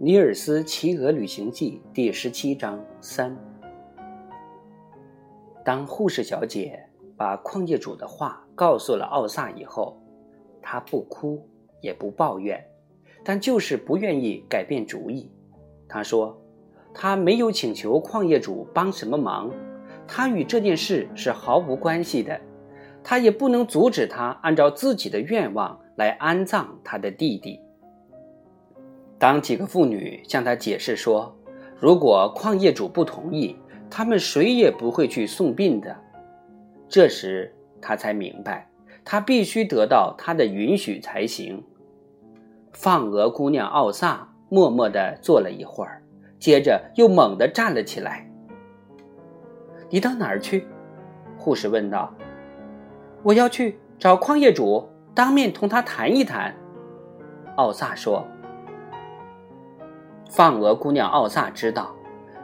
尼尔斯骑鹅旅行记第十七章三。当护士小姐把矿业主的话告诉了奥萨以后，他不哭也不抱怨，但就是不愿意改变主意。他说：“他没有请求矿业主帮什么忙，他与这件事是毫无关系的，他也不能阻止他按照自己的愿望来安葬他的弟弟。”当几个妇女向他解释说，如果矿业主不同意，他们谁也不会去送殡的，这时他才明白，他必须得到他的允许才行。放鹅姑娘奥萨默默地坐了一会儿，接着又猛地站了起来。“你到哪儿去？”护士问道。“我要去找矿业主，当面同他谈一谈。”奥萨说。放鹅姑娘奥萨知道，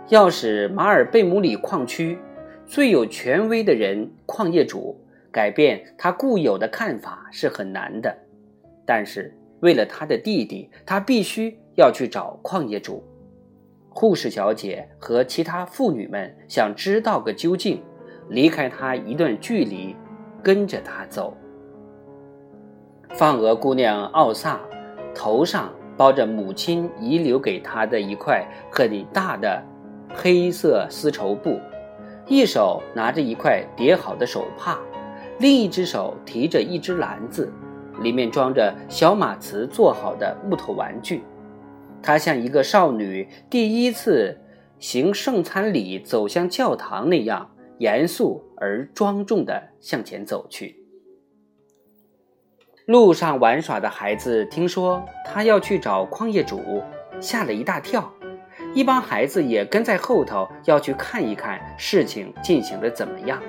要使马尔贝姆里矿区最有权威的人矿业主改变他固有的看法是很难的。但是为了他的弟弟，他必须要去找矿业主。护士小姐和其他妇女们想知道个究竟，离开他一段距离，跟着他走。放鹅姑娘奥萨头上。包着母亲遗留给他的一块很大的黑色丝绸布，一手拿着一块叠好的手帕，另一只手提着一只篮子，里面装着小马茨做好的木头玩具。他像一个少女第一次行圣餐礼走向教堂那样严肃而庄重地向前走去。路上玩耍的孩子听说他要去找矿业主，吓了一大跳。一帮孩子也跟在后头，要去看一看事情进行的怎么样。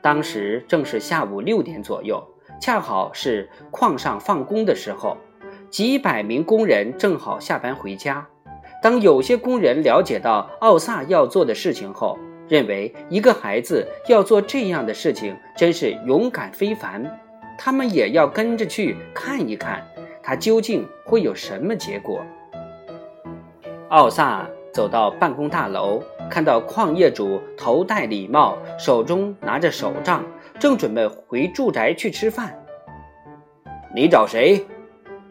当时正是下午六点左右，恰好是矿上放工的时候，几百名工人正好下班回家。当有些工人了解到奥萨要做的事情后，认为一个孩子要做这样的事情，真是勇敢非凡。他们也要跟着去看一看，他究竟会有什么结果。奥萨走到办公大楼，看到矿业主头戴礼帽，手中拿着手杖，正准备回住宅去吃饭。你找谁？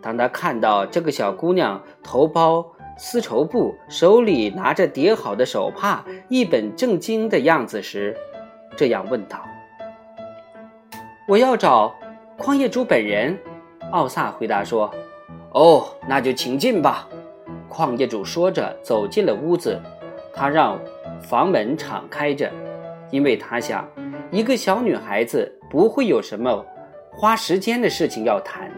当他看到这个小姑娘头包丝绸布，手里拿着叠好的手帕，一本正经的样子时，这样问道：“我要找。”矿业主本人，奥萨回答说：“哦，那就请进吧。”矿业主说着走进了屋子，他让房门敞开着，因为他想，一个小女孩子不会有什么花时间的事情要谈。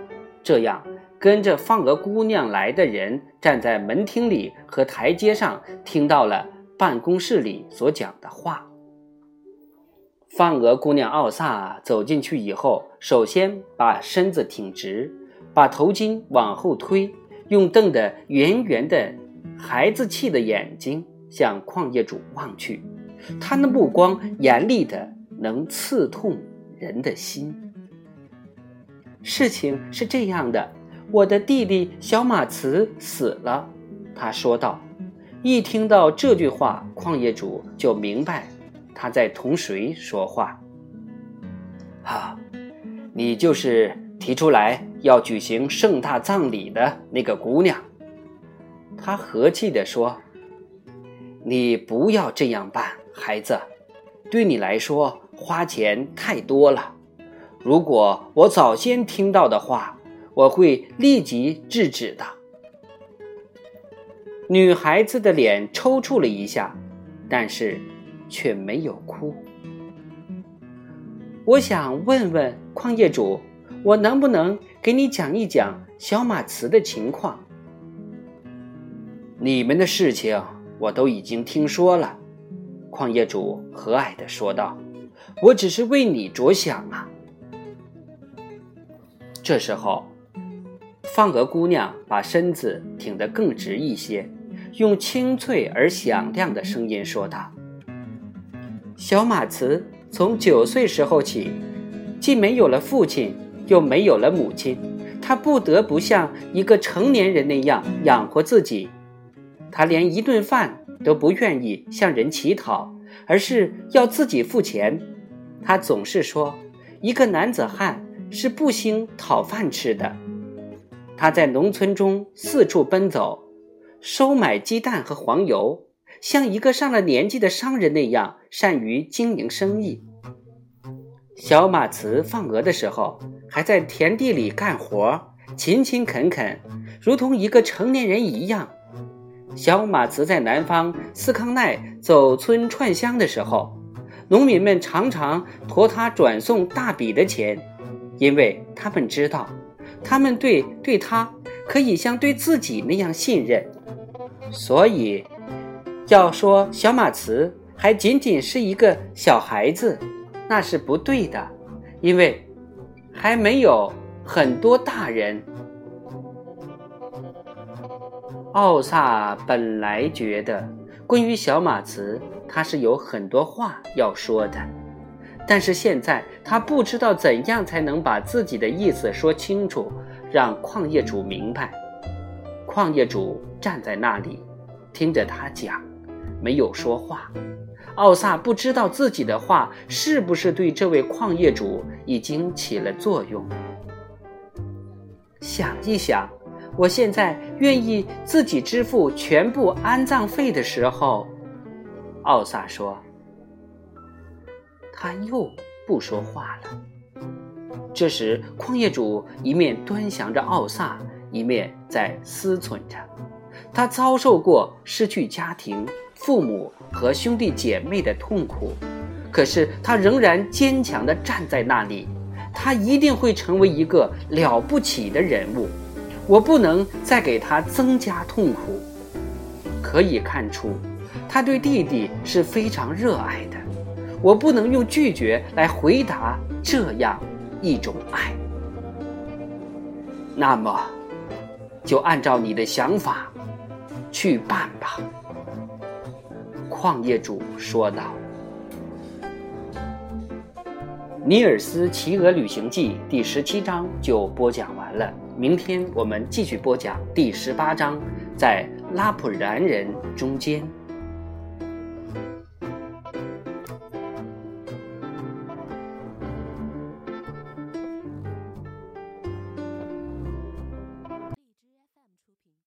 这样，跟着放鹅姑娘来的人站在门厅里和台阶上，听到了办公室里所讲的话。放鹅姑娘奥萨走进去以后，首先把身子挺直，把头巾往后推，用瞪得圆圆的孩子气的眼睛向矿业主望去。他的目光严厉的能刺痛人的心。事情是这样的，我的弟弟小马茨死了，他说道。一听到这句话，矿业主就明白。他在同谁说话？哈，你就是提出来要举行盛大葬礼的那个姑娘。他和气地说：“你不要这样办，孩子，对你来说花钱太多了。如果我早先听到的话，我会立即制止的。”女孩子的脸抽搐了一下，但是。却没有哭。我想问问矿业主，我能不能给你讲一讲小马茨的情况？你们的事情我都已经听说了。矿业主和蔼地说道：“我只是为你着想啊。”这时候，放鹅姑娘把身子挺得更直一些，用清脆而响亮的声音说道。小马茨从九岁时候起，既没有了父亲，又没有了母亲，他不得不像一个成年人那样养活自己。他连一顿饭都不愿意向人乞讨，而是要自己付钱。他总是说，一个男子汉是不兴讨饭吃的。他在农村中四处奔走，收买鸡蛋和黄油，像一个上了年纪的商人那样善于经营生意。小马茨放鹅的时候，还在田地里干活，勤勤恳恳，如同一个成年人一样。小马茨在南方斯康奈走村串乡的时候，农民们常常托他转送大笔的钱，因为他们知道，他们对对他可以像对自己那样信任。所以，要说小马茨还仅仅是一个小孩子，那是不对的，因为还没有很多大人。奥萨本来觉得，关于小马茨，他是有很多话要说的，但是现在他不知道怎样才能把自己的意思说清楚，让矿业主明白。矿业主站在那里，听着他讲，没有说话。奥萨不知道自己的话是不是对这位矿业主已经起了作用。想一想。我现在愿意自己支付全部安葬费的时候，奥萨说。他又不说话了。这时，矿业主一面端详着奥萨，一面在思忖着：他遭受过失去家庭、父母和兄弟姐妹的痛苦，可是他仍然坚强地站在那里。他一定会成为一个了不起的人物。我不能再给他增加痛苦。可以看出，他对弟弟是非常热爱的。我不能用拒绝来回答这样一种爱。那么，就按照你的想法去办吧。”矿业主说道。《尼尔斯骑鹅旅行记》第十七章就播讲完了。明天我们继续播讲第十八章，在拉普然人中间。